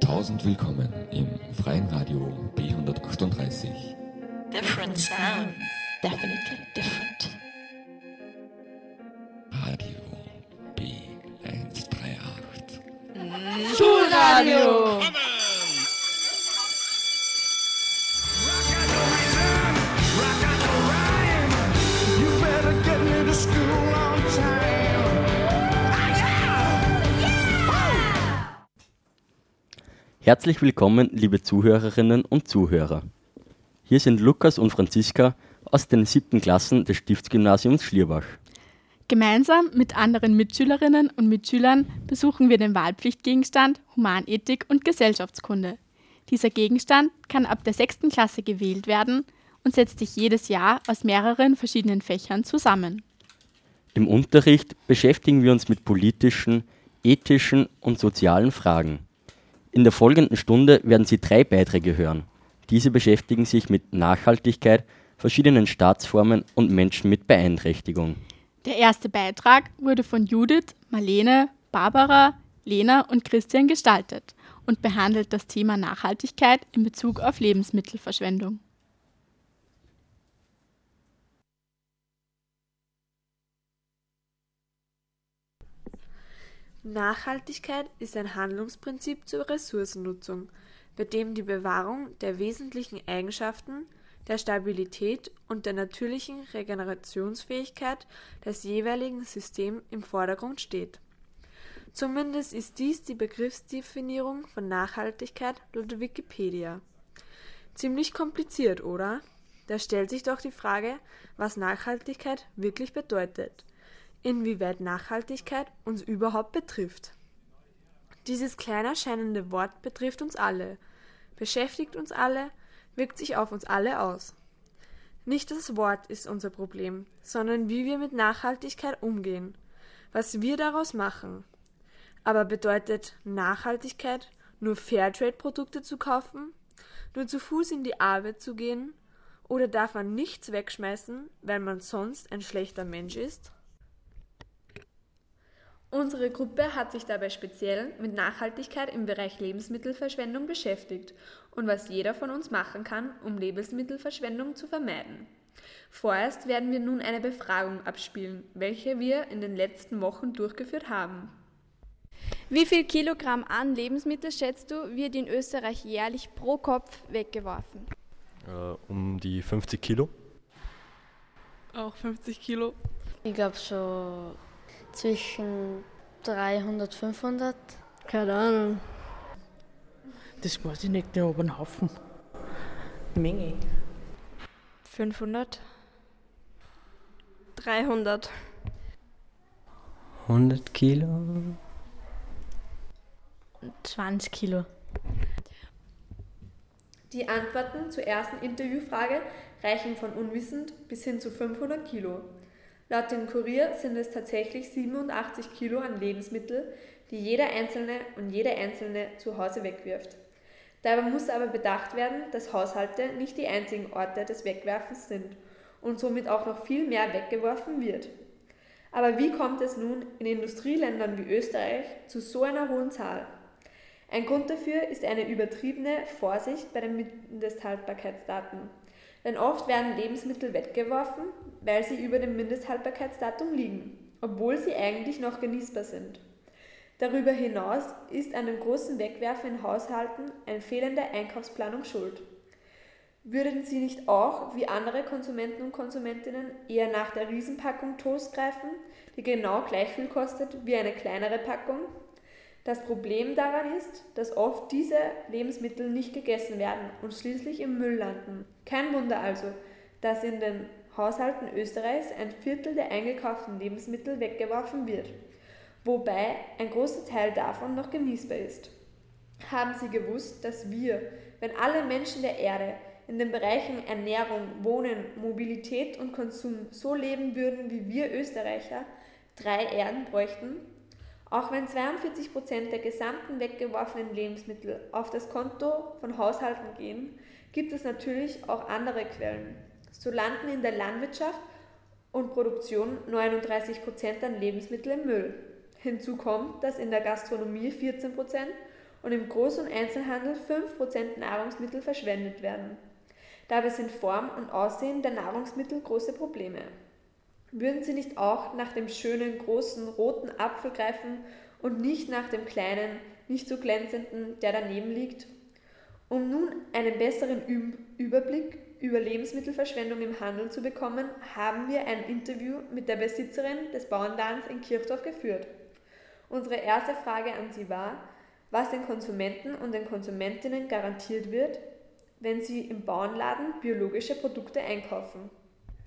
Tausend willkommen im freien Radio B138. Different sound. Definitely different. Radio B138. Schulradio! Herzlich willkommen, liebe Zuhörerinnen und Zuhörer. Hier sind Lukas und Franziska aus den siebten Klassen des Stiftsgymnasiums Schlierbach. Gemeinsam mit anderen Mitschülerinnen und Mitschülern besuchen wir den Wahlpflichtgegenstand Humanethik und Gesellschaftskunde. Dieser Gegenstand kann ab der sechsten Klasse gewählt werden und setzt sich jedes Jahr aus mehreren verschiedenen Fächern zusammen. Im Unterricht beschäftigen wir uns mit politischen, ethischen und sozialen Fragen. In der folgenden Stunde werden Sie drei Beiträge hören. Diese beschäftigen sich mit Nachhaltigkeit, verschiedenen Staatsformen und Menschen mit Beeinträchtigung. Der erste Beitrag wurde von Judith, Marlene, Barbara, Lena und Christian gestaltet und behandelt das Thema Nachhaltigkeit in Bezug auf Lebensmittelverschwendung. Nachhaltigkeit ist ein Handlungsprinzip zur Ressourcennutzung, bei dem die Bewahrung der wesentlichen Eigenschaften, der Stabilität und der natürlichen Regenerationsfähigkeit des jeweiligen Systems im Vordergrund steht. Zumindest ist dies die Begriffsdefinierung von Nachhaltigkeit laut Wikipedia. Ziemlich kompliziert, oder? Da stellt sich doch die Frage, was Nachhaltigkeit wirklich bedeutet inwieweit Nachhaltigkeit uns überhaupt betrifft. Dieses klein erscheinende Wort betrifft uns alle, beschäftigt uns alle, wirkt sich auf uns alle aus. Nicht das Wort ist unser Problem, sondern wie wir mit Nachhaltigkeit umgehen, was wir daraus machen. Aber bedeutet Nachhaltigkeit nur Fairtrade-Produkte zu kaufen, nur zu Fuß in die Arbeit zu gehen, oder darf man nichts wegschmeißen, weil man sonst ein schlechter Mensch ist? Unsere Gruppe hat sich dabei speziell mit Nachhaltigkeit im Bereich Lebensmittelverschwendung beschäftigt und was jeder von uns machen kann, um Lebensmittelverschwendung zu vermeiden. Vorerst werden wir nun eine Befragung abspielen, welche wir in den letzten Wochen durchgeführt haben. Wie viel Kilogramm an Lebensmittel schätzt du, wird in Österreich jährlich pro Kopf weggeworfen? Äh, um die 50 Kilo. Auch 50 Kilo. Ich glaube so zwischen 300, 500. Keine Ahnung. Das weiß ich nicht, aber ein Haufen. Menge. 500. 300. 100 Kilo. 20 Kilo. Die Antworten zur ersten Interviewfrage reichen von unwissend bis hin zu 500 Kilo. Laut dem Kurier sind es tatsächlich 87 Kilo an Lebensmittel, die jeder Einzelne und jede Einzelne zu Hause wegwirft. Dabei muss aber bedacht werden, dass Haushalte nicht die einzigen Orte des Wegwerfens sind und somit auch noch viel mehr weggeworfen wird. Aber wie kommt es nun in Industrieländern wie Österreich zu so einer hohen Zahl? Ein Grund dafür ist eine übertriebene Vorsicht bei den Mindesthaltbarkeitsdaten. Denn oft werden Lebensmittel weggeworfen, weil sie über dem Mindesthaltbarkeitsdatum liegen, obwohl sie eigentlich noch genießbar sind. Darüber hinaus ist dem großen Wegwerfen in Haushalten eine fehlende Einkaufsplanung schuld. Würden Sie nicht auch, wie andere Konsumenten und Konsumentinnen, eher nach der Riesenpackung Toast greifen, die genau gleich viel kostet wie eine kleinere Packung? Das Problem daran ist, dass oft diese Lebensmittel nicht gegessen werden und schließlich im Müll landen. Kein Wunder also, dass in den Haushalten Österreichs ein Viertel der eingekauften Lebensmittel weggeworfen wird, wobei ein großer Teil davon noch genießbar ist. Haben Sie gewusst, dass wir, wenn alle Menschen der Erde in den Bereichen Ernährung, Wohnen, Mobilität und Konsum so leben würden wie wir Österreicher, drei Erden bräuchten? Auch wenn 42 Prozent der gesamten weggeworfenen Lebensmittel auf das Konto von Haushalten gehen, gibt es natürlich auch andere Quellen. So landen in der Landwirtschaft und Produktion 39 Prozent an Lebensmitteln im Müll. Hinzu kommt, dass in der Gastronomie 14% und im Groß- und Einzelhandel 5% Nahrungsmittel verschwendet werden. Dabei sind Form und Aussehen der Nahrungsmittel große Probleme. Würden Sie nicht auch nach dem schönen großen roten Apfel greifen und nicht nach dem kleinen, nicht so glänzenden, der daneben liegt? Um nun einen besseren Überblick über Lebensmittelverschwendung im Handel zu bekommen, haben wir ein Interview mit der Besitzerin des Bauernladens in Kirchdorf geführt. Unsere erste Frage an Sie war, was den Konsumenten und den Konsumentinnen garantiert wird, wenn sie im Bauernladen biologische Produkte einkaufen.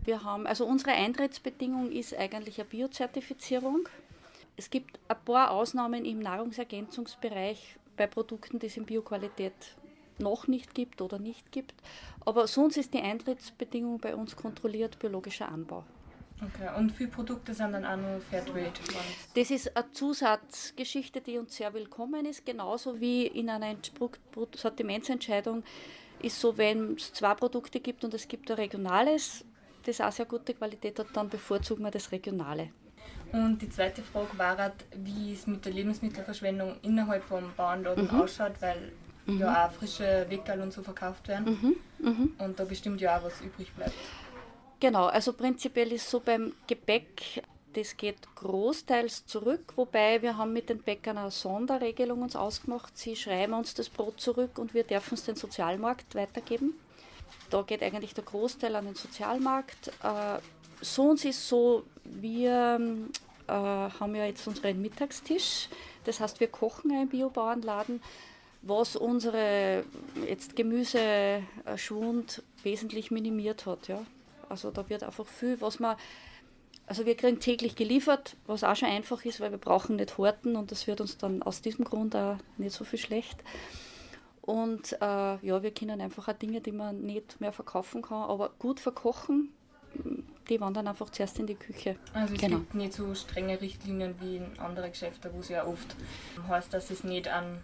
Wir haben, also unsere Eintrittsbedingung ist eigentlich eine Biozertifizierung. Es gibt ein paar Ausnahmen im Nahrungsergänzungsbereich bei Produkten, die es in Bioqualität noch nicht gibt oder nicht gibt. Aber sonst ist die Eintrittsbedingung bei uns kontrolliert biologischer Anbau. Okay, und viele Produkte sind dann auch nur Fairtrade? Das ist eine Zusatzgeschichte, die uns sehr willkommen ist, genauso wie in einer Sortimentsentscheidung ist so, wenn es zwei Produkte gibt und es gibt ein regionales, das auch sehr gute Qualität hat, dann bevorzugen wir das regionale. Und die zweite Frage war, wie es mit der Lebensmittelverschwendung innerhalb vom Bauernladen mhm. ausschaut, weil mhm. ja auch frische Weckerl und so verkauft werden. Mhm. mhm. Und da bestimmt ja auch was übrig bleibt. Genau, also prinzipiell ist so beim Gebäck, das geht großteils zurück, wobei wir haben mit den Bäckern eine Sonderregelung uns ausgemacht. Sie schreiben uns das Brot zurück und wir dürfen es den Sozialmarkt weitergeben. Da geht eigentlich der Großteil an den Sozialmarkt. Äh, sonst ist so, wir äh, haben ja jetzt unseren Mittagstisch. Das heißt, wir kochen einen Biobauernladen was unsere jetzt Gemüseschwund wesentlich minimiert hat. Ja. Also da wird einfach viel, was man, also wir kriegen täglich geliefert, was auch schon einfach ist, weil wir brauchen nicht horten und das wird uns dann aus diesem Grund auch nicht so viel schlecht. Und äh, ja, wir können einfach auch Dinge, die man nicht mehr verkaufen kann, aber gut verkochen, die wandern einfach zuerst in die Küche. Also es genau. gibt nicht so strenge Richtlinien wie in anderen Geschäften, wo es ja oft heißt, dass es nicht an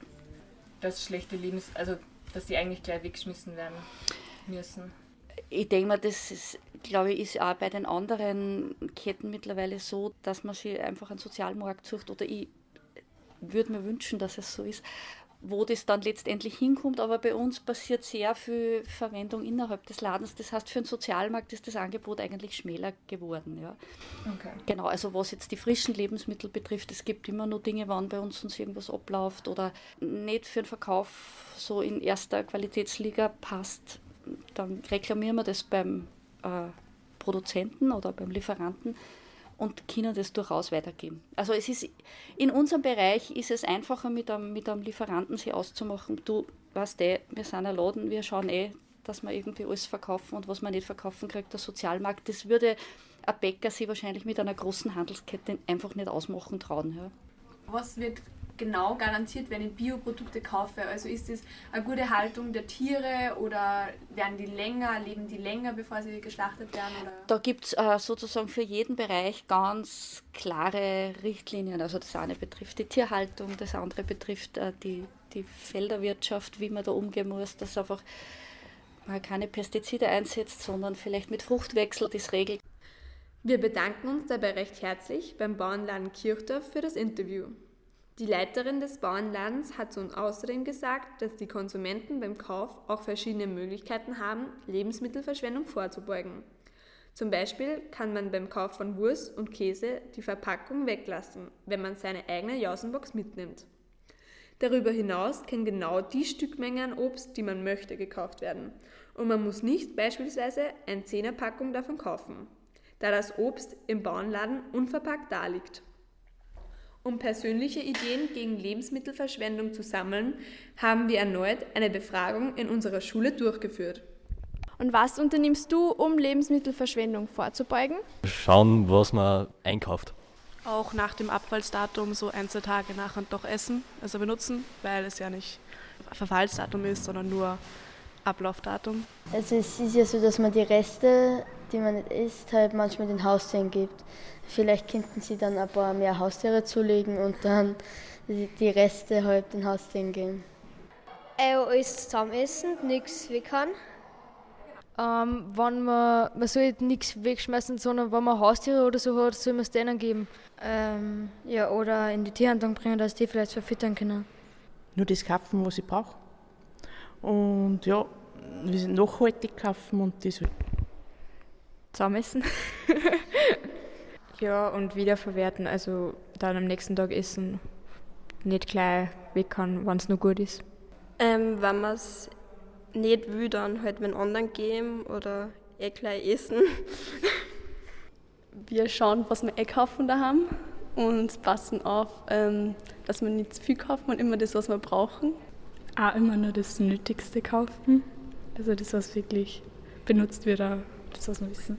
das schlechte Lebens, also dass die eigentlich gleich weggeschmissen werden müssen. Ich denke mal, das ist, glaube ich, ist auch bei den anderen Ketten mittlerweile so, dass man sich einfach einen Sozialmarkt sucht oder ich würde mir wünschen, dass es so ist, wo das dann letztendlich hinkommt. Aber bei uns passiert sehr viel Verwendung innerhalb des Ladens. Das heißt, für den Sozialmarkt ist das Angebot eigentlich schmäler geworden. Ja. Okay. Genau, also was jetzt die frischen Lebensmittel betrifft, es gibt immer nur Dinge, wann bei uns uns irgendwas abläuft oder nicht für den Verkauf so in erster Qualitätsliga passt, dann reklamieren wir das beim äh, Produzenten oder beim Lieferanten und können das durchaus weitergeben. Also es ist in unserem Bereich ist es einfacher mit einem, mit einem Lieferanten sich auszumachen. Du weißt eh, wir sind ein Laden, wir schauen eh, dass wir irgendwie alles verkaufen und was man nicht verkaufen kriegt, der Sozialmarkt. Das würde ein Bäcker sich wahrscheinlich mit einer großen Handelskette einfach nicht ausmachen trauen. Ja. Was wird genau garantiert, wenn ich Bioprodukte kaufe? Also ist es eine gute Haltung der Tiere oder werden die länger, leben die länger, bevor sie geschlachtet werden? Oder? Da gibt es äh, sozusagen für jeden Bereich ganz klare Richtlinien. Also das eine betrifft die Tierhaltung, das andere betrifft äh, die, die Felderwirtschaft, wie man da umgehen muss, dass einfach man keine Pestizide einsetzt, sondern vielleicht mit Fruchtwechsel das regelt. Wir bedanken uns dabei recht herzlich beim Bauernladen Kirchdorf für das Interview. Die Leiterin des Bauernladens hat uns außerdem gesagt, dass die Konsumenten beim Kauf auch verschiedene Möglichkeiten haben, Lebensmittelverschwendung vorzubeugen. Zum Beispiel kann man beim Kauf von Wurst und Käse die Verpackung weglassen, wenn man seine eigene Jausenbox mitnimmt. Darüber hinaus können genau die Stückmenge an Obst, die man möchte, gekauft werden. Und man muss nicht beispielsweise eine Zehnerpackung davon kaufen, da das Obst im Bauernladen unverpackt daliegt. Um persönliche Ideen gegen Lebensmittelverschwendung zu sammeln, haben wir erneut eine Befragung in unserer Schule durchgeführt. Und was unternimmst du, um Lebensmittelverschwendung vorzubeugen? Schauen, was man einkauft. Auch nach dem Abfallsdatum so ein, zwei Tage nachher doch essen, also benutzen, weil es ja nicht Verfallsdatum ist, sondern nur Ablaufdatum. Also es ist ja so, dass man die Reste, die man nicht isst, halt manchmal den Haustieren gibt. Vielleicht könnten sie dann ein paar mehr Haustiere zulegen und dann die Reste halt den Haustieren geben. Äh, alles zusammen essen, nichts wie kann. Ähm, wenn man, man soll nichts wegschmeißen, sondern wenn man Haustiere oder so hat, soll man es denen geben. Ähm, ja, oder in die Tierhandlung bringen, dass die vielleicht verfüttern können. Nur das kaufen, was ich brauche. Und ja, wir sind nachhaltig kaufen und das halt. Zusammenessen. ja, und wiederverwerten, also dann am nächsten Tag essen. Nicht gleich weg kann, wenn es noch gut ist. Ähm, wenn man es nicht will, dann halt wenn anderen geben oder eh gleich essen. wir schauen, was wir eh kaufen daheim und passen auf, ähm, dass wir nicht zu viel kaufen und immer das, was wir brauchen. Auch immer nur das Nötigste kaufen. Also das, was wirklich benutzt wird, auch das, was wir wissen.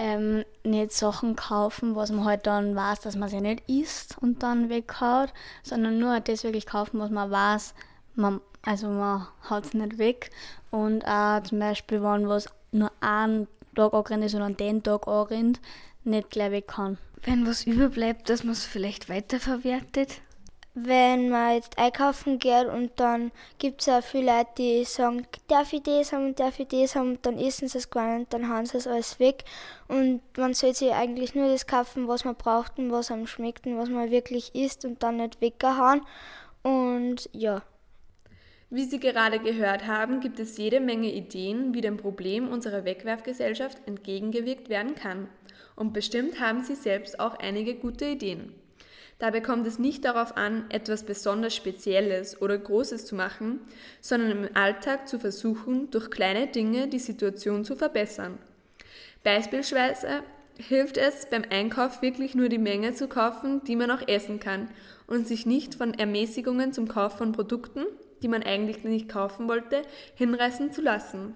Ähm, nicht Sachen kaufen, was man halt dann weiß, dass man sie nicht isst und dann weghaut, sondern nur das wirklich kaufen, was man weiß, man, also man haut es nicht weg. Und auch zum Beispiel, wenn was nur einen Tag anrennt ist oder an den Tag anrennt, nicht gleich weg kann. Wenn was überbleibt, dass man es vielleicht weiterverwertet? Wenn man jetzt einkaufen geht und dann gibt es auch viele Leute, die sagen, darf ich das haben und darf ich das haben dann essen sie es gar nicht dann hauen sie es alles weg. Und man sollte sich eigentlich nur das kaufen, was man braucht und was einem schmeckt und was man wirklich isst und dann nicht weggehauen. Und ja. Wie Sie gerade gehört haben, gibt es jede Menge Ideen, wie dem Problem unserer Wegwerfgesellschaft entgegengewirkt werden kann. Und bestimmt haben Sie selbst auch einige gute Ideen. Dabei kommt es nicht darauf an, etwas besonders Spezielles oder Großes zu machen, sondern im Alltag zu versuchen, durch kleine Dinge die Situation zu verbessern. Beispielsweise hilft es beim Einkauf wirklich nur die Menge zu kaufen, die man auch essen kann und sich nicht von Ermäßigungen zum Kauf von Produkten, die man eigentlich nicht kaufen wollte, hinreißen zu lassen.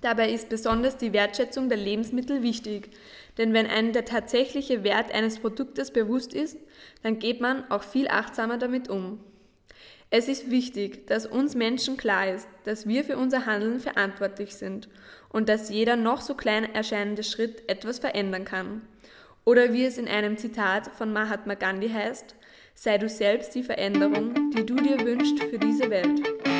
Dabei ist besonders die Wertschätzung der Lebensmittel wichtig, denn wenn einem der tatsächliche Wert eines Produktes bewusst ist, dann geht man auch viel achtsamer damit um. Es ist wichtig, dass uns Menschen klar ist, dass wir für unser Handeln verantwortlich sind und dass jeder noch so klein erscheinende Schritt etwas verändern kann. Oder wie es in einem Zitat von Mahatma Gandhi heißt, sei du selbst die Veränderung, die du dir wünschst für diese Welt.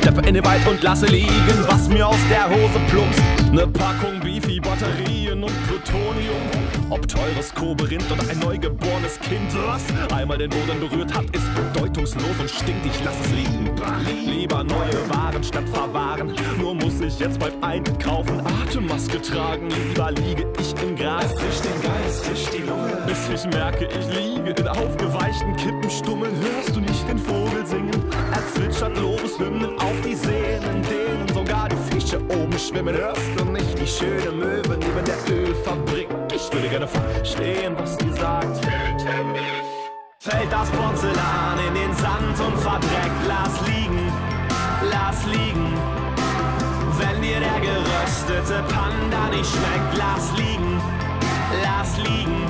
Steppe in den Wald und lasse liegen, was mir aus der Hose plumpst. Ne Packung Beefy, Batterien und Plutonium. Ob teures Koberind oder ein neugeborenes Kind, was einmal den Boden berührt hat, ist bedeutungslos und stinkt. Ich lass es liegen. Lieber neue Waren statt verwahren. Nur muss ich jetzt beim Einkaufen Atemmaske tragen. Lieber liege ich im Gras. Frisch den Geist, frisch die Lunge. Bis ich merke, ich liege in aufgeweichten Kippenstummeln. Hörst du nicht den Vogel singen? Er zwitschert Lobeshymnen auf die Seen, in denen sogar die Fische oben schwimmen. Hörst du nicht die schöne Möwe neben der Ölfabrik? Ich würde gerne verstehen, was die sagt. Töte mich. Fällt das Porzellan in den Sand und verdreckt, lass liegen, lass liegen. Wenn dir der geröstete Panda nicht schmeckt, lass liegen, lass liegen.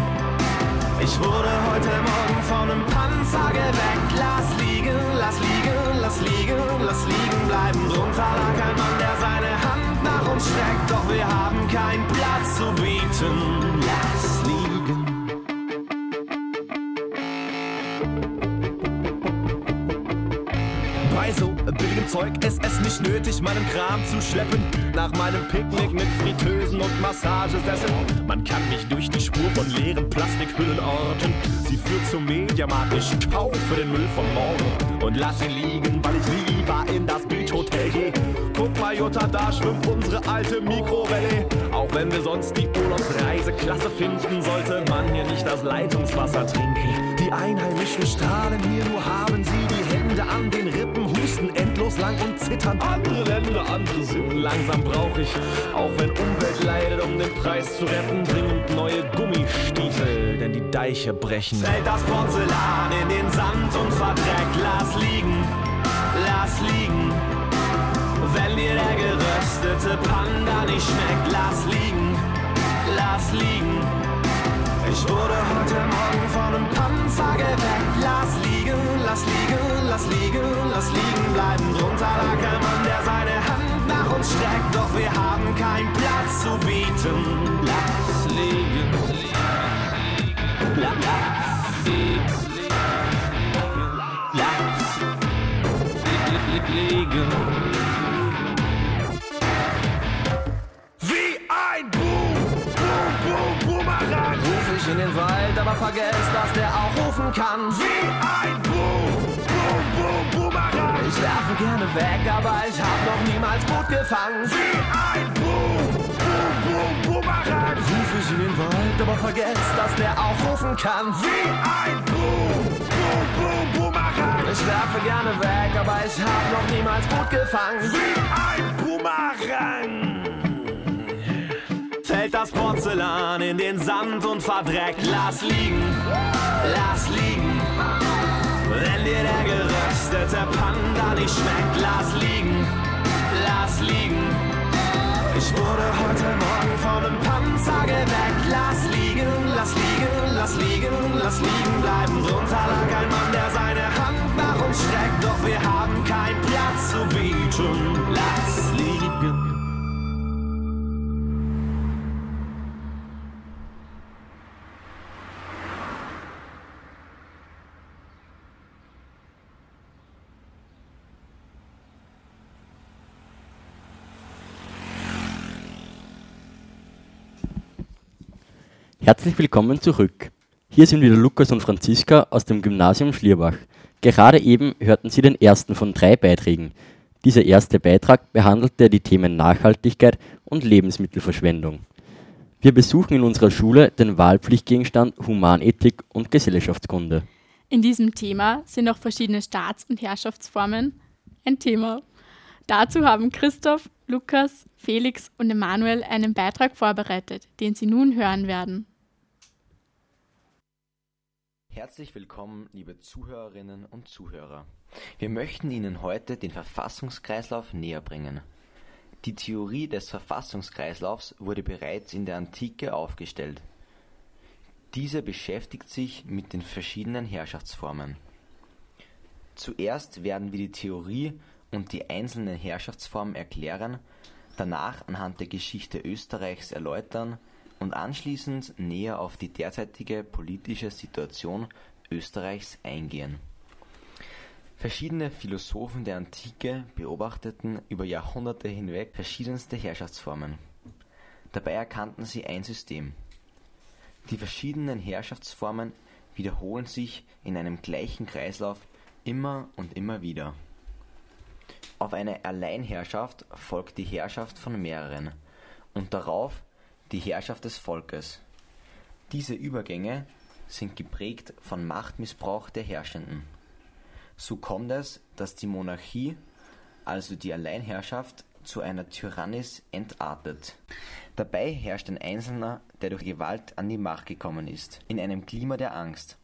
Ich wurde heute Morgen von einem Panzer geweckt, lass liegen, lass liegen, lass liegen, lass liegen bleiben. Drunter lag ein Mann, der seine Hand nach uns streckt, doch wir haben keinen Platz zu bieten. Lass Zeug ist es nicht nötig, meinen Kram zu schleppen. Nach meinem Picknick mit Fritteusen und Massagesesseln. Man kann mich durch die Spur von leeren Plastikhüllen orten. Sie führt zum Mediamarkt, ich kaufe den Müll von morgen. Und lass ihn liegen, weil ich lieber in das Beachhotel gehe. Guck mal, Jutta, da schwimmt unsere alte Mikrowelle. Auch wenn wir sonst die Urlaubsreise klasse finden, sollte man hier nicht das Leitungswasser trinken. Die Einheimischen strahlen hier, nur haben lang und zittern. Andere Länder, andere Sünden. Langsam brauche ich, auch wenn Umwelt leidet, um den Preis zu retten, dringend neue Gummistiefel, denn die Deiche brechen. Fällt das Porzellan in den Sand und verdreckt, lass liegen, lass liegen. Wenn dir der geröstete Panda nicht schmeckt, lass liegen, lass liegen. Ich wurde heute Morgen von einem Panzer geweckt. Lass liegen, lass liegen, lass liegen, lass liegen bleiben. Drunter lag der Mann, der seine Hand nach uns streckt. Doch wir haben keinen Platz zu bieten. Lass liegen, lass liegen, lass liegen. Lass liegen. In den Wald, aber vergess, dass der auch rufen kann. Wie ein Boom, Boom, Boom, Boomerang. Ich werfe gerne weg, aber ich hab noch niemals gut gefangen. Wie ein Boom, Boom, Boom, Boomerang. Ruf ich in den Wald, aber vergess, dass der auch rufen kann. Wie ein Boom, Boom, Boom, Boomerang. Ich werfe gerne weg, aber ich hab noch niemals gut gefangen. Wie ein Boomerang. Fällt das Porzellan in den Sand und verdreckt, lass liegen, lass liegen. Wenn dir der geröstete Panda nicht schmeckt, lass liegen, lass liegen. Ich wurde heute Morgen von einem Panzer geweckt, lass liegen, lass liegen, lass liegen, lass liegen bleiben. Drunter lag ein Mann, der seine Hand nach uns streckt, doch wir haben keinen Platz zu bieten, lass liegen. Herzlich willkommen zurück. Hier sind wieder Lukas und Franziska aus dem Gymnasium Schlierbach. Gerade eben hörten Sie den ersten von drei Beiträgen. Dieser erste Beitrag behandelte die Themen Nachhaltigkeit und Lebensmittelverschwendung. Wir besuchen in unserer Schule den Wahlpflichtgegenstand Humanethik und Gesellschaftskunde. In diesem Thema sind auch verschiedene Staats- und Herrschaftsformen ein Thema. Dazu haben Christoph, Lukas, Felix und Emanuel einen Beitrag vorbereitet, den Sie nun hören werden. Herzlich willkommen, liebe Zuhörerinnen und Zuhörer. Wir möchten Ihnen heute den Verfassungskreislauf näher bringen. Die Theorie des Verfassungskreislaufs wurde bereits in der Antike aufgestellt. Diese beschäftigt sich mit den verschiedenen Herrschaftsformen. Zuerst werden wir die Theorie und die einzelnen Herrschaftsformen erklären, danach anhand der Geschichte Österreichs erläutern und anschließend näher auf die derzeitige politische Situation Österreichs eingehen. Verschiedene Philosophen der Antike beobachteten über Jahrhunderte hinweg verschiedenste Herrschaftsformen. Dabei erkannten sie ein System. Die verschiedenen Herrschaftsformen wiederholen sich in einem gleichen Kreislauf immer und immer wieder. Auf eine Alleinherrschaft folgt die Herrschaft von mehreren und darauf die Herrschaft des Volkes. Diese Übergänge sind geprägt von Machtmissbrauch der Herrschenden. So kommt es, dass die Monarchie, also die Alleinherrschaft, zu einer Tyrannis entartet. Dabei herrscht ein Einzelner, der durch Gewalt an die Macht gekommen ist, in einem Klima der Angst.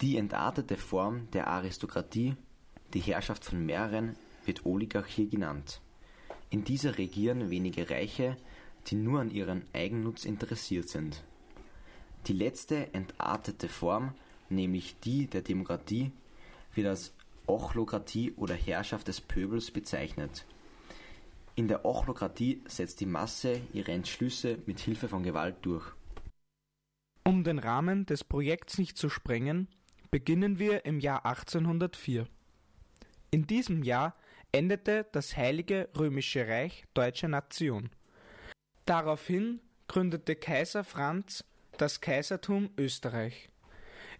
Die entartete Form der Aristokratie, die Herrschaft von mehreren, wird Oligarchie genannt. In dieser regieren wenige Reiche, die nur an ihren Eigennutz interessiert sind. Die letzte entartete Form, nämlich die der Demokratie, wird als Ochlokratie oder Herrschaft des Pöbels bezeichnet. In der Ochlokratie setzt die Masse ihre Entschlüsse mit Hilfe von Gewalt durch. Um den Rahmen des Projekts nicht zu sprengen, beginnen wir im Jahr 1804. In diesem Jahr endete das Heilige Römische Reich Deutsche Nation. Daraufhin gründete Kaiser Franz das Kaisertum Österreich.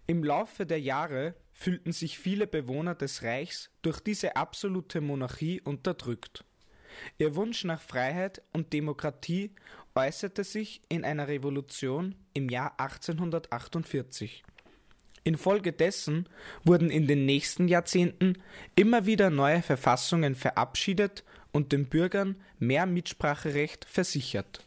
Im Laufe der Jahre fühlten sich viele Bewohner des Reichs durch diese absolute Monarchie unterdrückt. Ihr Wunsch nach Freiheit und Demokratie äußerte sich in einer Revolution im Jahr 1848. Infolgedessen wurden in den nächsten Jahrzehnten immer wieder neue Verfassungen verabschiedet und den Bürgern mehr Mitspracherecht versichert.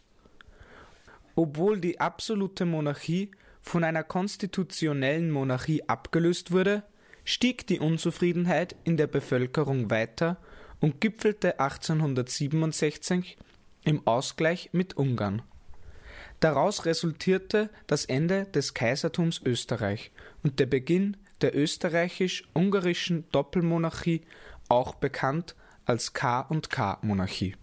Obwohl die absolute Monarchie von einer konstitutionellen Monarchie abgelöst wurde, stieg die Unzufriedenheit in der Bevölkerung weiter und gipfelte 1867 im Ausgleich mit Ungarn. Daraus resultierte das Ende des Kaisertums Österreich und der Beginn der österreichisch-ungarischen Doppelmonarchie, auch bekannt als K&K-Monarchie.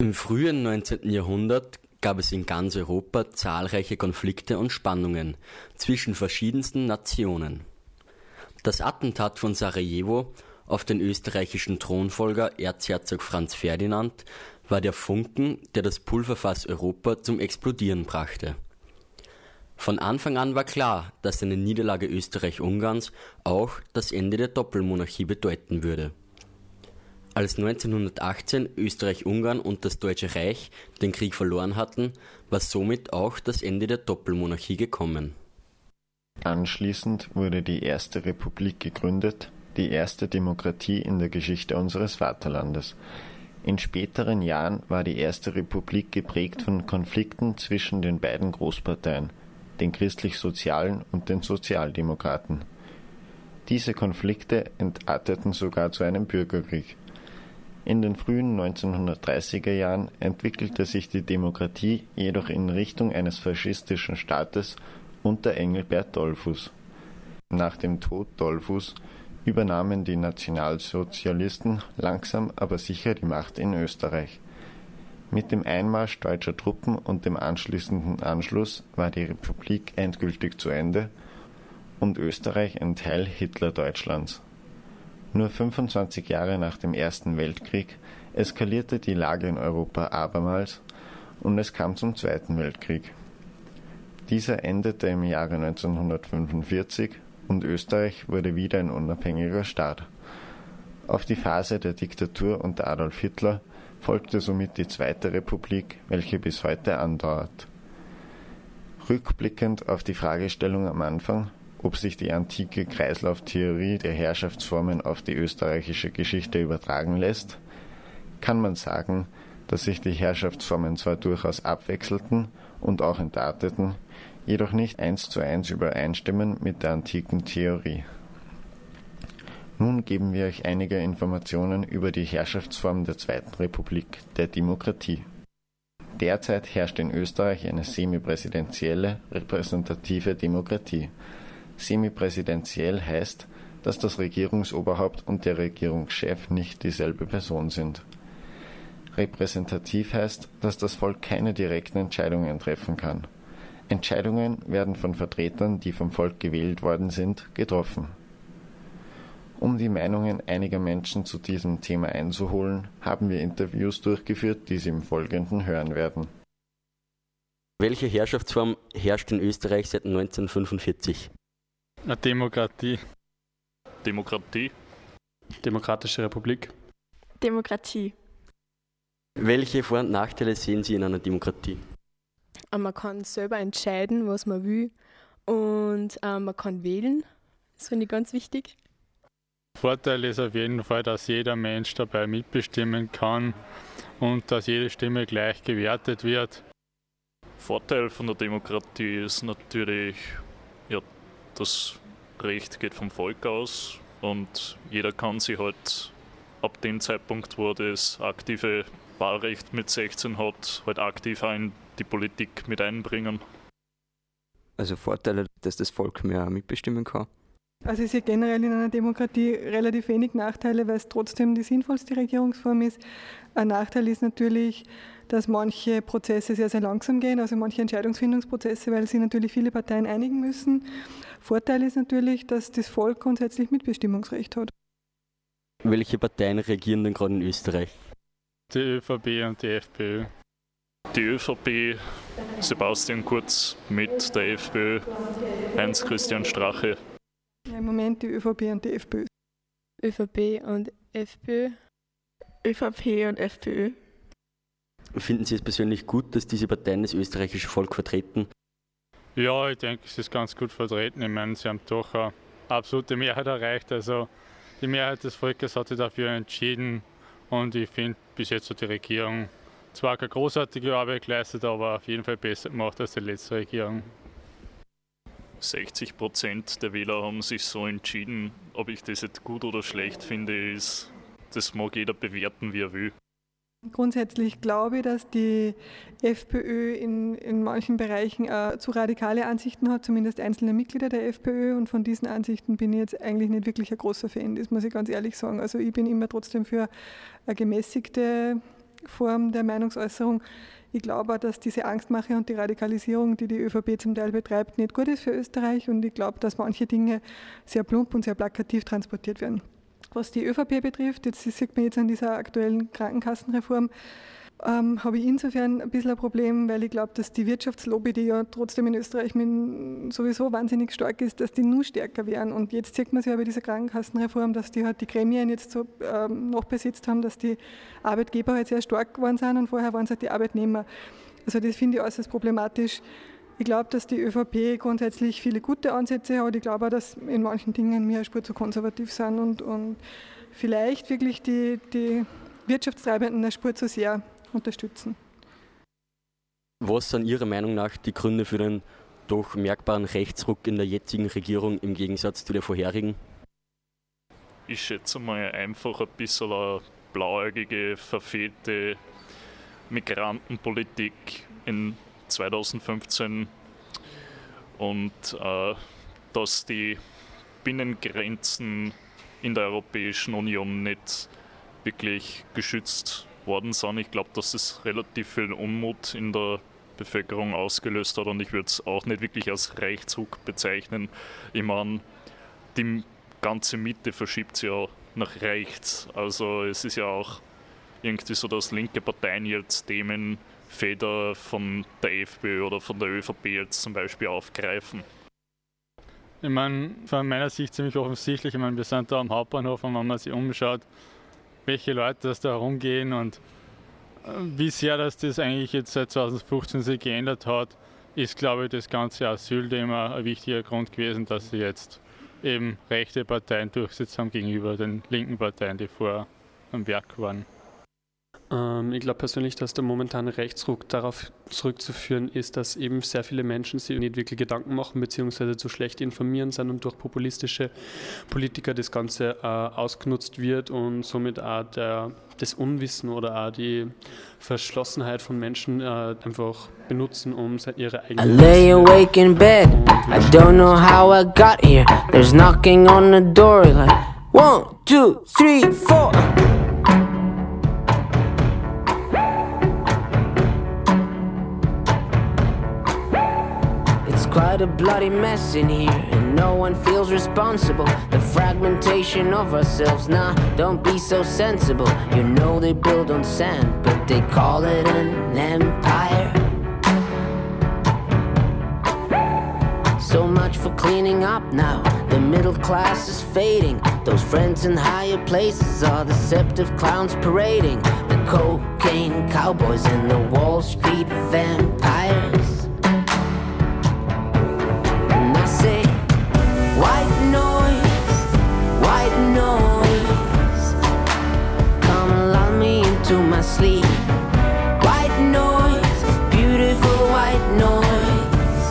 Im frühen 19. Jahrhundert gab es in ganz Europa zahlreiche Konflikte und Spannungen zwischen verschiedensten Nationen. Das Attentat von Sarajevo auf den österreichischen Thronfolger Erzherzog Franz Ferdinand war der Funken, der das Pulverfass Europa zum Explodieren brachte. Von Anfang an war klar, dass eine Niederlage Österreich-Ungarns auch das Ende der Doppelmonarchie bedeuten würde. Als 1918 Österreich-Ungarn und das Deutsche Reich den Krieg verloren hatten, war somit auch das Ende der Doppelmonarchie gekommen. Anschließend wurde die Erste Republik gegründet, die erste Demokratie in der Geschichte unseres Vaterlandes. In späteren Jahren war die Erste Republik geprägt von Konflikten zwischen den beiden Großparteien, den christlich-sozialen und den Sozialdemokraten. Diese Konflikte entarteten sogar zu einem Bürgerkrieg. In den frühen 1930er Jahren entwickelte sich die Demokratie jedoch in Richtung eines faschistischen Staates unter Engelbert Dollfuß. Nach dem Tod Dollfuß übernahmen die Nationalsozialisten langsam aber sicher die Macht in Österreich. Mit dem Einmarsch deutscher Truppen und dem anschließenden Anschluss war die Republik endgültig zu Ende und Österreich ein Teil Hitler-Deutschlands. Nur 25 Jahre nach dem Ersten Weltkrieg eskalierte die Lage in Europa abermals und es kam zum Zweiten Weltkrieg. Dieser endete im Jahre 1945 und Österreich wurde wieder ein unabhängiger Staat. Auf die Phase der Diktatur unter Adolf Hitler folgte somit die Zweite Republik, welche bis heute andauert. Rückblickend auf die Fragestellung am Anfang, ob sich die antike Kreislauftheorie der Herrschaftsformen auf die österreichische Geschichte übertragen lässt, kann man sagen, dass sich die Herrschaftsformen zwar durchaus abwechselten und auch entarteten, jedoch nicht eins zu eins übereinstimmen mit der antiken Theorie. Nun geben wir euch einige Informationen über die Herrschaftsform der Zweiten Republik, der Demokratie. Derzeit herrscht in Österreich eine semipräsidentielle, repräsentative Demokratie. Semipräsidentiell heißt, dass das Regierungsoberhaupt und der Regierungschef nicht dieselbe Person sind. Repräsentativ heißt, dass das Volk keine direkten Entscheidungen treffen kann. Entscheidungen werden von Vertretern, die vom Volk gewählt worden sind, getroffen. Um die Meinungen einiger Menschen zu diesem Thema einzuholen, haben wir Interviews durchgeführt, die Sie im Folgenden hören werden. Welche Herrschaftsform herrscht in Österreich seit 1945? Eine Demokratie. Demokratie. Demokratische Republik. Demokratie. Welche Vor- und Nachteile sehen Sie in einer Demokratie? Man kann selber entscheiden, was man will und äh, man kann wählen. Das finde ich ganz wichtig. Vorteil ist auf jeden Fall, dass jeder Mensch dabei mitbestimmen kann und dass jede Stimme gleich gewertet wird. Vorteil von der Demokratie ist natürlich, ja, das Recht geht vom Volk aus und jeder kann sich halt ab dem Zeitpunkt, wo er das aktive Wahlrecht mit 16 hat, halt aktiv in die Politik mit einbringen. Also Vorteile, dass das Volk mehr mitbestimmen kann. Also ich sehe generell in einer Demokratie relativ wenig Nachteile, weil es trotzdem die sinnvollste Regierungsform ist. Ein Nachteil ist natürlich, dass manche Prozesse sehr, sehr langsam gehen, also manche Entscheidungsfindungsprozesse, weil sich natürlich viele Parteien einigen müssen. Vorteil ist natürlich, dass das Volk grundsätzlich Mitbestimmungsrecht hat. Welche Parteien regieren denn gerade in Österreich? Die ÖVP und die FPÖ. Die ÖVP, Sebastian Kurz mit der FPÖ, Heinz-Christian Strache. Ja, Im Moment die ÖVP und die FPÖ. ÖVP und FPÖ. ÖVP und FPÖ. Finden Sie es persönlich gut, dass diese Parteien das österreichische Volk vertreten? Ja, ich denke, es ist ganz gut vertreten. Ich meine, sie haben doch eine absolute Mehrheit erreicht. Also die Mehrheit des Volkes hat sich dafür entschieden. Und ich finde, bis jetzt hat die Regierung zwar keine großartige Arbeit geleistet, aber auf jeden Fall besser gemacht als die letzte Regierung. 60 Prozent der Wähler haben sich so entschieden. Ob ich das jetzt gut oder schlecht finde, ist, das mag jeder bewerten, wie er will. Grundsätzlich glaube ich, dass die FPÖ in, in manchen Bereichen äh, zu radikale Ansichten hat, zumindest einzelne Mitglieder der FPÖ. Und von diesen Ansichten bin ich jetzt eigentlich nicht wirklich ein großer Fan, das muss ich ganz ehrlich sagen. Also ich bin immer trotzdem für eine gemäßigte Form der Meinungsäußerung. Ich glaube, dass diese Angstmache und die Radikalisierung, die die ÖVP zum Teil betreibt, nicht gut ist für Österreich. Und ich glaube, dass manche Dinge sehr plump und sehr plakativ transportiert werden. Was die ÖVP betrifft, jetzt sieht man jetzt an dieser aktuellen Krankenkassenreform, ähm, habe ich insofern ein bisschen ein Problem, weil ich glaube, dass die Wirtschaftslobby, die ja trotzdem in Österreich sowieso wahnsinnig stark ist, dass die nur stärker werden. Und jetzt sieht man sich ja bei dieser Krankenkassenreform, dass die halt die Gremien jetzt so ähm, noch besetzt haben, dass die Arbeitgeber halt sehr stark geworden sind und vorher waren es halt die Arbeitnehmer. Also das finde ich äußerst problematisch. Ich glaube, dass die ÖVP grundsätzlich viele gute Ansätze hat. Ich glaube auch, dass in manchen Dingen wir eine Spur zu konservativ sind und, und vielleicht wirklich die, die Wirtschaftstreibenden eine Spur zu sehr unterstützen. Was sind Ihrer Meinung nach die Gründe für den doch merkbaren Rechtsruck in der jetzigen Regierung im Gegensatz zu der vorherigen? Ich schätze mal einfach ein bisschen eine blauäugige, verfehlte Migrantenpolitik in 2015 und äh, dass die Binnengrenzen in der Europäischen Union nicht wirklich geschützt worden sind. Ich glaube, dass es relativ viel Unmut in der Bevölkerung ausgelöst hat und ich würde es auch nicht wirklich als Rechtsruck bezeichnen. Ich meine, die ganze Mitte verschiebt sich ja nach rechts. Also es ist ja auch irgendwie so, dass linke Parteien jetzt Themenfeder von der FPÖ oder von der ÖVP jetzt zum Beispiel aufgreifen. Ich meine, von meiner Sicht ziemlich offensichtlich. Ich meine, wir sind da am Hauptbahnhof und wenn man sich umschaut, welche Leute das da herumgehen und äh, wie sehr das das eigentlich jetzt seit 2015 sich geändert hat, ist, glaube ich, das ganze Asylthema ein wichtiger Grund gewesen, dass sie jetzt eben rechte Parteien durchgesetzt haben gegenüber den linken Parteien, die vorher am Werk waren. Ähm, ich glaube persönlich, dass der momentane Rechtsruck darauf zurückzuführen ist, dass eben sehr viele Menschen sich nicht wirklich Gedanken machen bzw. zu schlecht informieren sind und durch populistische Politiker das Ganze äh, ausgenutzt wird und somit auch der, das Unwissen oder auch die Verschlossenheit von Menschen äh, einfach benutzen, um ihre eigene... I lay awake in bed, I don't know how I got here, there's knocking on the door like one, two, three, four... quite a bloody mess in here, and no one feels responsible. The fragmentation of ourselves, nah, don't be so sensible. You know they build on sand, but they call it an empire. So much for cleaning up now. The middle class is fading. Those friends in higher places are deceptive clowns parading. The cocaine cowboys and the Wall Street vampires. Sleep. White noise, beautiful white noise.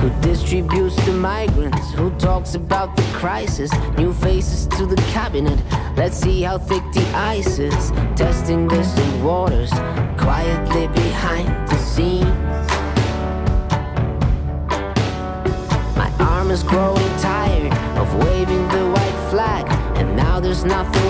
Who distributes the migrants? Who talks about the crisis? New faces to the cabinet. Let's see how thick the ice is. Testing distant waters, quietly behind there's nothing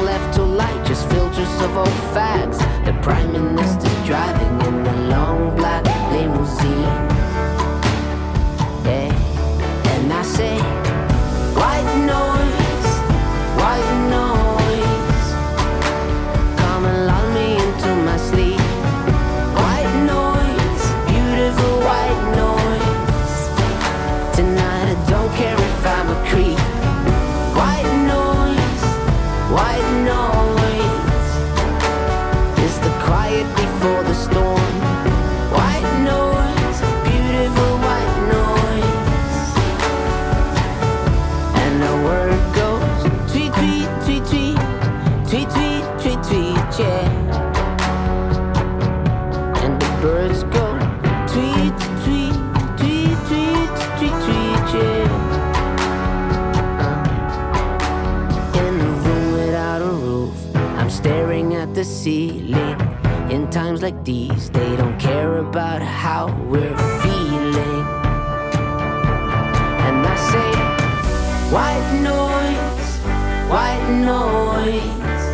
these, they don't care about how we're feeling. And I say, white noise, white noise.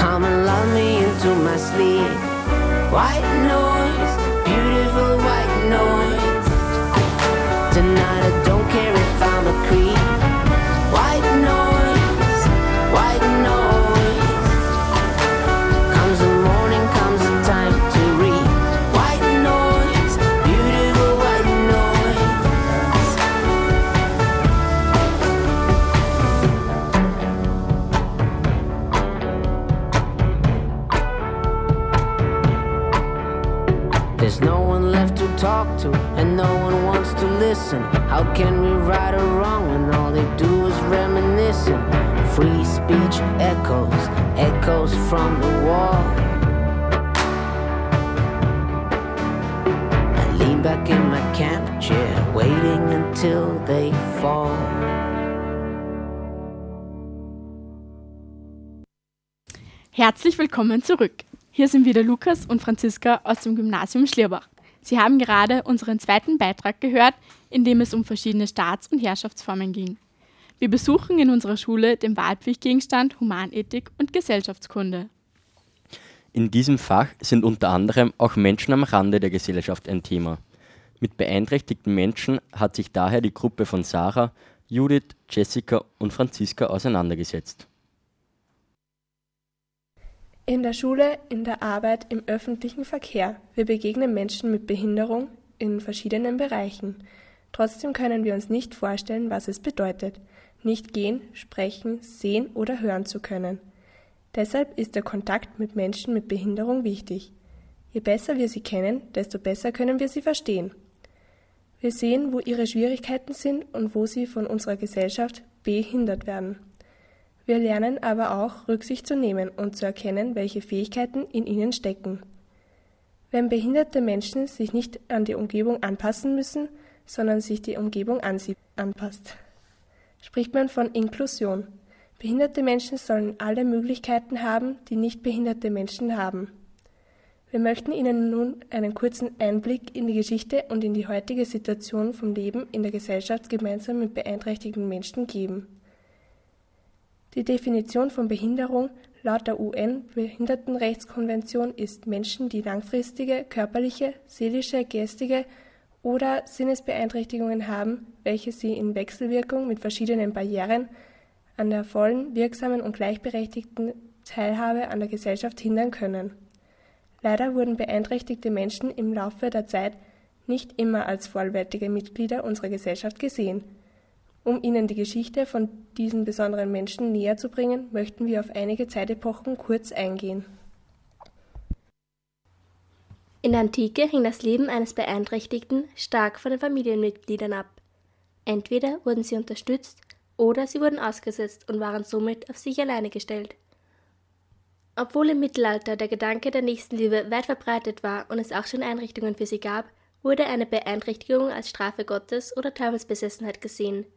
Come and love me into my sleep. White noise, How can we right or wrong when all they do is reminiscing? Free speech echoes, echoes from the wall. I lean back in my camp chair, waiting until they fall. Herzlich willkommen zurück. Hier sind wieder Lukas und Franziska aus dem Gymnasium Schlierbach. Sie haben gerade unseren zweiten Beitrag gehört, in dem es um verschiedene Staats- und Herrschaftsformen ging. Wir besuchen in unserer Schule den Wahlpflichtgegenstand Humanethik und Gesellschaftskunde. In diesem Fach sind unter anderem auch Menschen am Rande der Gesellschaft ein Thema. Mit beeinträchtigten Menschen hat sich daher die Gruppe von Sarah, Judith, Jessica und Franziska auseinandergesetzt. In der Schule, in der Arbeit, im öffentlichen Verkehr. Wir begegnen Menschen mit Behinderung in verschiedenen Bereichen. Trotzdem können wir uns nicht vorstellen, was es bedeutet, nicht gehen, sprechen, sehen oder hören zu können. Deshalb ist der Kontakt mit Menschen mit Behinderung wichtig. Je besser wir sie kennen, desto besser können wir sie verstehen. Wir sehen, wo ihre Schwierigkeiten sind und wo sie von unserer Gesellschaft behindert werden. Wir lernen aber auch, Rücksicht zu nehmen und zu erkennen, welche Fähigkeiten in ihnen stecken. Wenn behinderte Menschen sich nicht an die Umgebung anpassen müssen, sondern sich die Umgebung an sie anpasst, spricht man von Inklusion. Behinderte Menschen sollen alle Möglichkeiten haben, die nicht behinderte Menschen haben. Wir möchten Ihnen nun einen kurzen Einblick in die Geschichte und in die heutige Situation vom Leben in der Gesellschaft gemeinsam mit beeinträchtigten Menschen geben. Die Definition von Behinderung laut der UN-Behindertenrechtskonvention ist Menschen, die langfristige körperliche, seelische, geistige oder Sinnesbeeinträchtigungen haben, welche sie in Wechselwirkung mit verschiedenen Barrieren an der vollen, wirksamen und gleichberechtigten Teilhabe an der Gesellschaft hindern können. Leider wurden beeinträchtigte Menschen im Laufe der Zeit nicht immer als vollwertige Mitglieder unserer Gesellschaft gesehen. Um Ihnen die Geschichte von diesen besonderen Menschen näher zu bringen, möchten wir auf einige Zeitepochen kurz eingehen. In der Antike hing das Leben eines Beeinträchtigten stark von den Familienmitgliedern ab. Entweder wurden sie unterstützt oder sie wurden ausgesetzt und waren somit auf sich alleine gestellt. Obwohl im Mittelalter der Gedanke der Nächstenliebe weit verbreitet war und es auch schon Einrichtungen für sie gab, wurde eine Beeinträchtigung als Strafe Gottes oder Teufelsbesessenheit gesehen –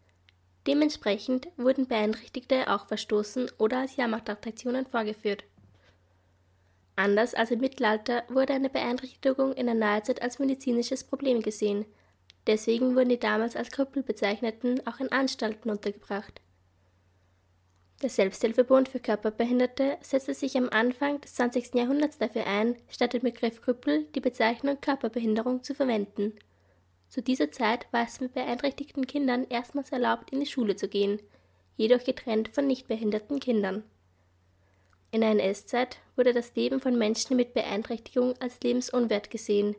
Dementsprechend wurden Beeinträchtigte auch verstoßen oder als Jahrmarktattraktionen vorgeführt. Anders als im Mittelalter wurde eine Beeinträchtigung in der Neuzeit als medizinisches Problem gesehen. Deswegen wurden die damals als Krüppel bezeichneten auch in Anstalten untergebracht. Der Selbsthilfebund für Körperbehinderte setzte sich am Anfang des 20. Jahrhunderts dafür ein, statt dem Begriff Krüppel die Bezeichnung Körperbehinderung zu verwenden zu dieser Zeit war es mit beeinträchtigten Kindern erstmals erlaubt, in die Schule zu gehen, jedoch getrennt von nicht behinderten Kindern. In der NS-Zeit wurde das Leben von Menschen mit Beeinträchtigung als lebensunwert gesehen.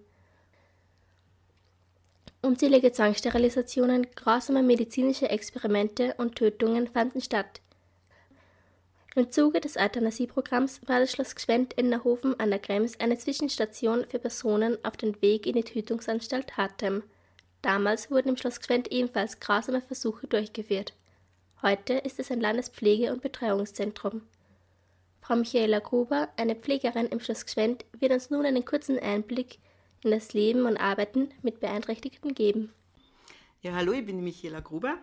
Unzählige Zwangssterilisationen, grausame medizinische Experimente und Tötungen fanden statt. Im Zuge des Euthanasieprogramms war das Schloss Gschwend in Nerhofen an der Krems eine Zwischenstation für Personen auf dem Weg in die Tötungsanstalt Hartem – Damals wurden im Schloss Gschwend ebenfalls grausame Versuche durchgeführt. Heute ist es ein Landespflege- und Betreuungszentrum. Frau Michaela Gruber, eine Pflegerin im Schloss Gschwend, wird uns nun einen kurzen Einblick in das Leben und Arbeiten mit Beeinträchtigten geben. Ja, hallo, ich bin Michaela Gruber.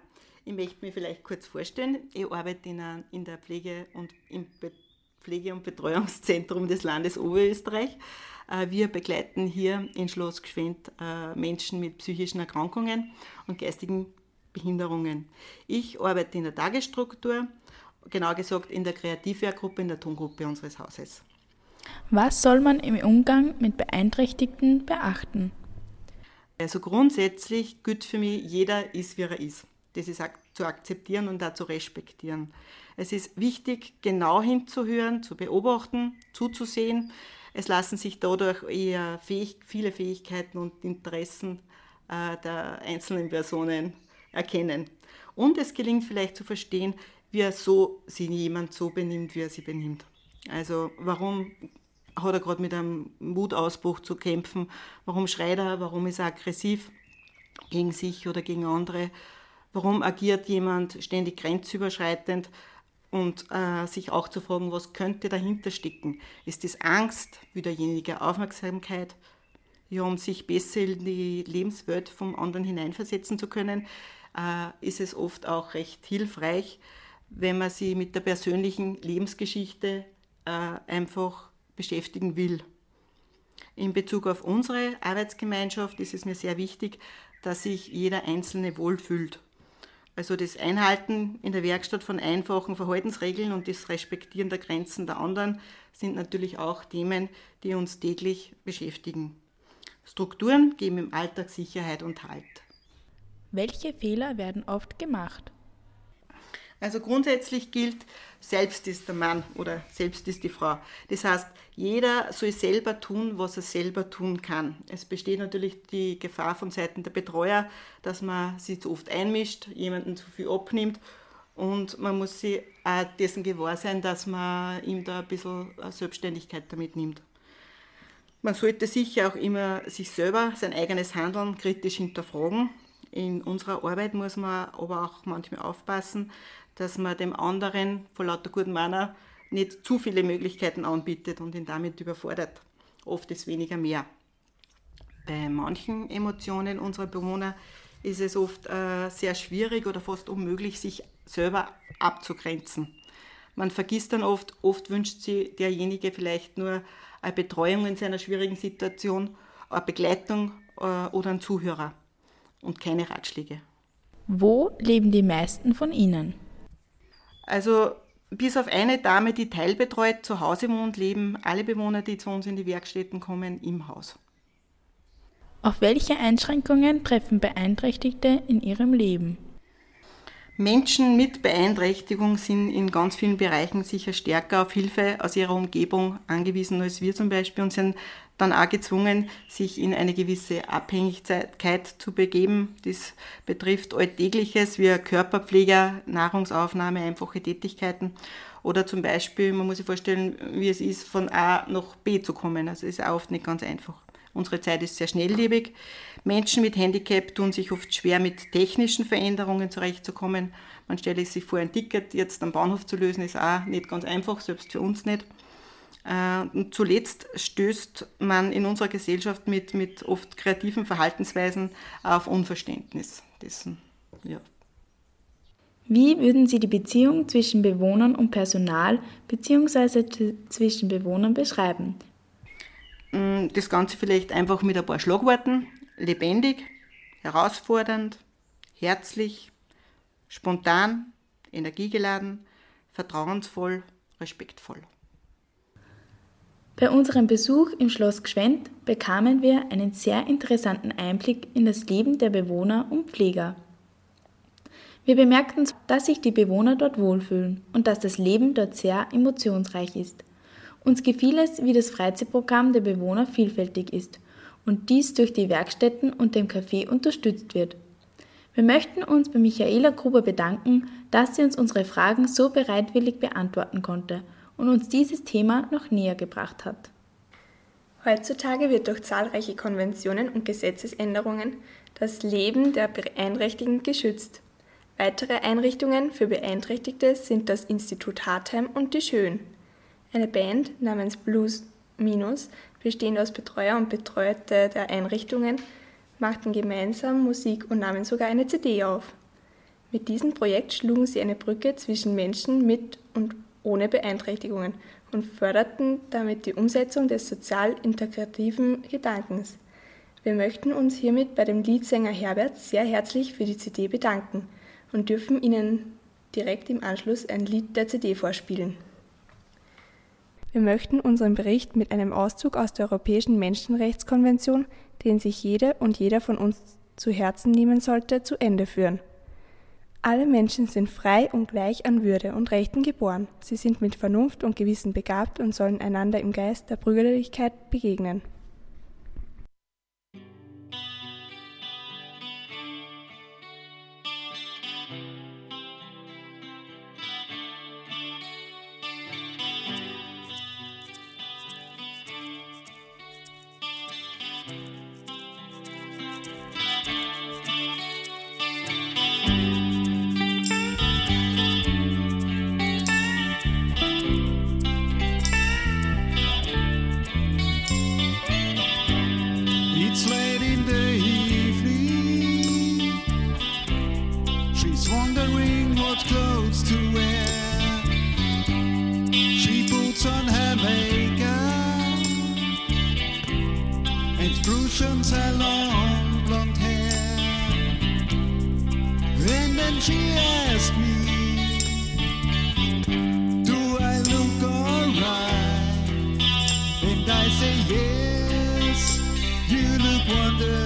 Ich möchte mich vielleicht kurz vorstellen. Ich arbeite in, der Pflege- und im Pflege- und Betreuungszentrum des Landes Oberösterreich. Äh, wir begleiten hier in Schloss Gschwend äh, Menschen mit psychischen Erkrankungen und geistigen Behinderungen. Ich arbeite in der Tagesstruktur, genau gesagt in der Kreativwerkgruppe, in der Tongruppe unseres Hauses. Was soll man im Umgang mit Beeinträchtigten beachten? Also grundsätzlich gilt für mich, jeder ist, wie er ist. Das ist zu akzeptieren und auch zu respektieren. Es ist wichtig, genau hinzuhören, zu beobachten, zuzusehen, es lassen sich dadurch eher fähig, viele Fähigkeiten und Interessen äh, der einzelnen Personen erkennen. Und es gelingt vielleicht zu verstehen, wie er so sich jemand so benimmt, wie er sie benimmt. Also warum hat er gerade mit einem Wutausbruch zu kämpfen? Warum schreit er? Warum ist er aggressiv gegen sich oder gegen andere? Warum agiert jemand ständig grenzüberschreitend? Und äh, sich auch zu fragen, was könnte dahinter stecken? Ist das Angst, wie derjenige Aufmerksamkeit, ja, um sich besser in die Lebenswelt vom anderen hineinversetzen zu können, äh, ist es oft auch recht hilfreich, wenn man sich mit der persönlichen Lebensgeschichte äh, einfach beschäftigen will. In Bezug auf unsere Arbeitsgemeinschaft ist es mir sehr wichtig, dass sich jeder Einzelne wohlfühlt. Also das Einhalten in der Werkstatt von einfachen Verhaltensregeln und das Respektieren der Grenzen der anderen sind natürlich auch Themen, die uns täglich beschäftigen. Strukturen geben im Alltag Sicherheit und Halt. Welche Fehler werden oft gemacht? Also grundsätzlich gilt, selbst ist der Mann oder selbst ist die Frau. Das heißt, jeder soll selber tun, was er selber tun kann. Es besteht natürlich die Gefahr von Seiten der Betreuer, dass man sich zu oft einmischt, jemanden zu viel abnimmt und man muss sich auch dessen gewahr sein, dass man ihm da ein bisschen Selbstständigkeit damit nimmt. Man sollte sicher auch immer sich selber, sein eigenes Handeln kritisch hinterfragen. In unserer Arbeit muss man aber auch manchmal aufpassen, dass man dem anderen vor lauter guten Manner nicht zu viele Möglichkeiten anbietet und ihn damit überfordert. Oft ist weniger mehr. Bei manchen Emotionen unserer Bewohner ist es oft äh, sehr schwierig oder fast unmöglich, sich selber abzugrenzen. Man vergisst dann oft, oft wünscht sich derjenige vielleicht nur eine Betreuung in seiner schwierigen Situation, eine Begleitung äh, oder einen Zuhörer und keine Ratschläge. Wo leben die meisten von Ihnen? Also bis auf eine Dame, die teilbetreut zu Hause wohnt, leben alle Bewohner, die zu uns in die Werkstätten kommen, im Haus. Auf welche Einschränkungen treffen Beeinträchtigte in ihrem Leben? Menschen mit Beeinträchtigung sind in ganz vielen Bereichen sicher stärker auf Hilfe aus ihrer Umgebung angewiesen als wir zum Beispiel und sind dann auch gezwungen, sich in eine gewisse Abhängigkeit zu begeben. Das betrifft Alltägliches wie Körperpfleger, Nahrungsaufnahme, einfache Tätigkeiten oder zum Beispiel, man muss sich vorstellen, wie es ist, von A nach B zu kommen. Also ist auch oft nicht ganz einfach. Unsere Zeit ist sehr schnelllebig. Menschen mit Handicap tun sich oft schwer, mit technischen Veränderungen zurechtzukommen. Man stelle sich vor, ein Ticket jetzt am Bahnhof zu lösen, ist auch nicht ganz einfach, selbst für uns nicht. Äh, und zuletzt stößt man in unserer Gesellschaft mit, mit oft kreativen Verhaltensweisen auf Unverständnis dessen. Ja. Wie würden Sie die Beziehung zwischen Bewohnern und Personal bzw. zwischen Bewohnern beschreiben? Das Ganze vielleicht einfach mit ein paar Schlagworten. Lebendig, herausfordernd, herzlich, spontan, energiegeladen, vertrauensvoll, respektvoll. Bei unserem Besuch im Schloss Gschwend bekamen wir einen sehr interessanten Einblick in das Leben der Bewohner und Pfleger. Wir bemerkten, dass sich die Bewohner dort wohlfühlen und dass das Leben dort sehr emotionsreich ist. Uns gefiel es, wie das Freizeitprogramm der Bewohner vielfältig ist und dies durch die Werkstätten und dem Café unterstützt wird. Wir möchten uns bei Michaela Gruber bedanken, dass sie uns unsere Fragen so bereitwillig beantworten konnte und uns dieses Thema noch näher gebracht hat. Heutzutage wird durch zahlreiche Konventionen und Gesetzesänderungen das Leben der Beeinträchtigten geschützt. Weitere Einrichtungen für Beeinträchtigte sind das Institut Hartheim und die Schön. Eine Band namens Blues Minus, bestehend aus Betreuer und Betreute der Einrichtungen, machten gemeinsam Musik und nahmen sogar eine CD auf. Mit diesem Projekt schlugen sie eine Brücke zwischen Menschen mit und ohne Beeinträchtigungen und förderten damit die Umsetzung des sozial integrativen Gedankens. Wir möchten uns hiermit bei dem Liedsänger Herbert sehr herzlich für die CD bedanken und dürfen Ihnen direkt im Anschluss ein Lied der CD vorspielen. Wir möchten unseren Bericht mit einem Auszug aus der Europäischen Menschenrechtskonvention, den sich jede und jeder von uns zu Herzen nehmen sollte, zu Ende führen. Alle Menschen sind frei und gleich an Würde und Rechten geboren. Sie sind mit Vernunft und Gewissen begabt und sollen einander im Geist der Brüderlichkeit begegnen. wonder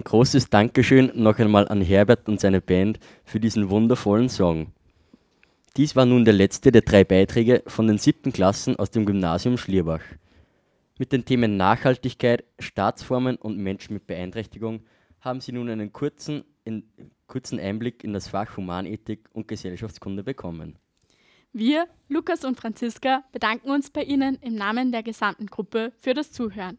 Ein großes Dankeschön noch einmal an Herbert und seine Band für diesen wundervollen Song. Dies war nun der letzte der drei Beiträge von den siebten Klassen aus dem Gymnasium Schlierbach. Mit den Themen Nachhaltigkeit, Staatsformen und Menschen mit Beeinträchtigung haben Sie nun einen kurzen, in, kurzen Einblick in das Fach Humanethik und Gesellschaftskunde bekommen. Wir, Lukas und Franziska, bedanken uns bei Ihnen im Namen der gesamten Gruppe für das Zuhören.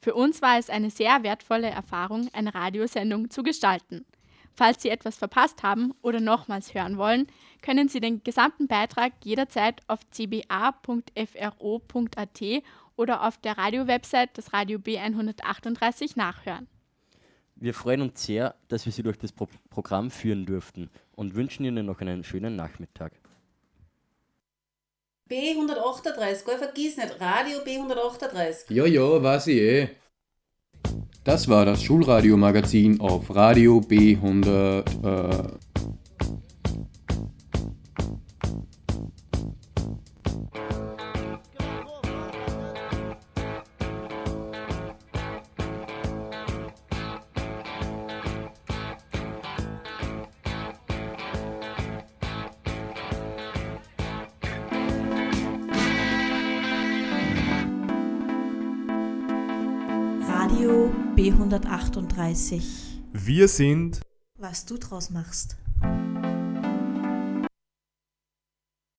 Für uns war es eine sehr wertvolle Erfahrung, eine Radiosendung zu gestalten. Falls Sie etwas verpasst haben oder nochmals hören wollen, können Sie den gesamten Beitrag jederzeit auf cba.fro.at oder auf der Radio-Website des Radio B138 nachhören. Wir freuen uns sehr, dass wir Sie durch das Pro Programm führen durften und wünschen Ihnen noch einen schönen Nachmittag. B138, gell, vergiss nicht, Radio B138. Ja, ja, weiß ich eh. Das war das Schulradio-Magazin auf Radio B100. Äh Radio B138. Wir sind Was du draus machst.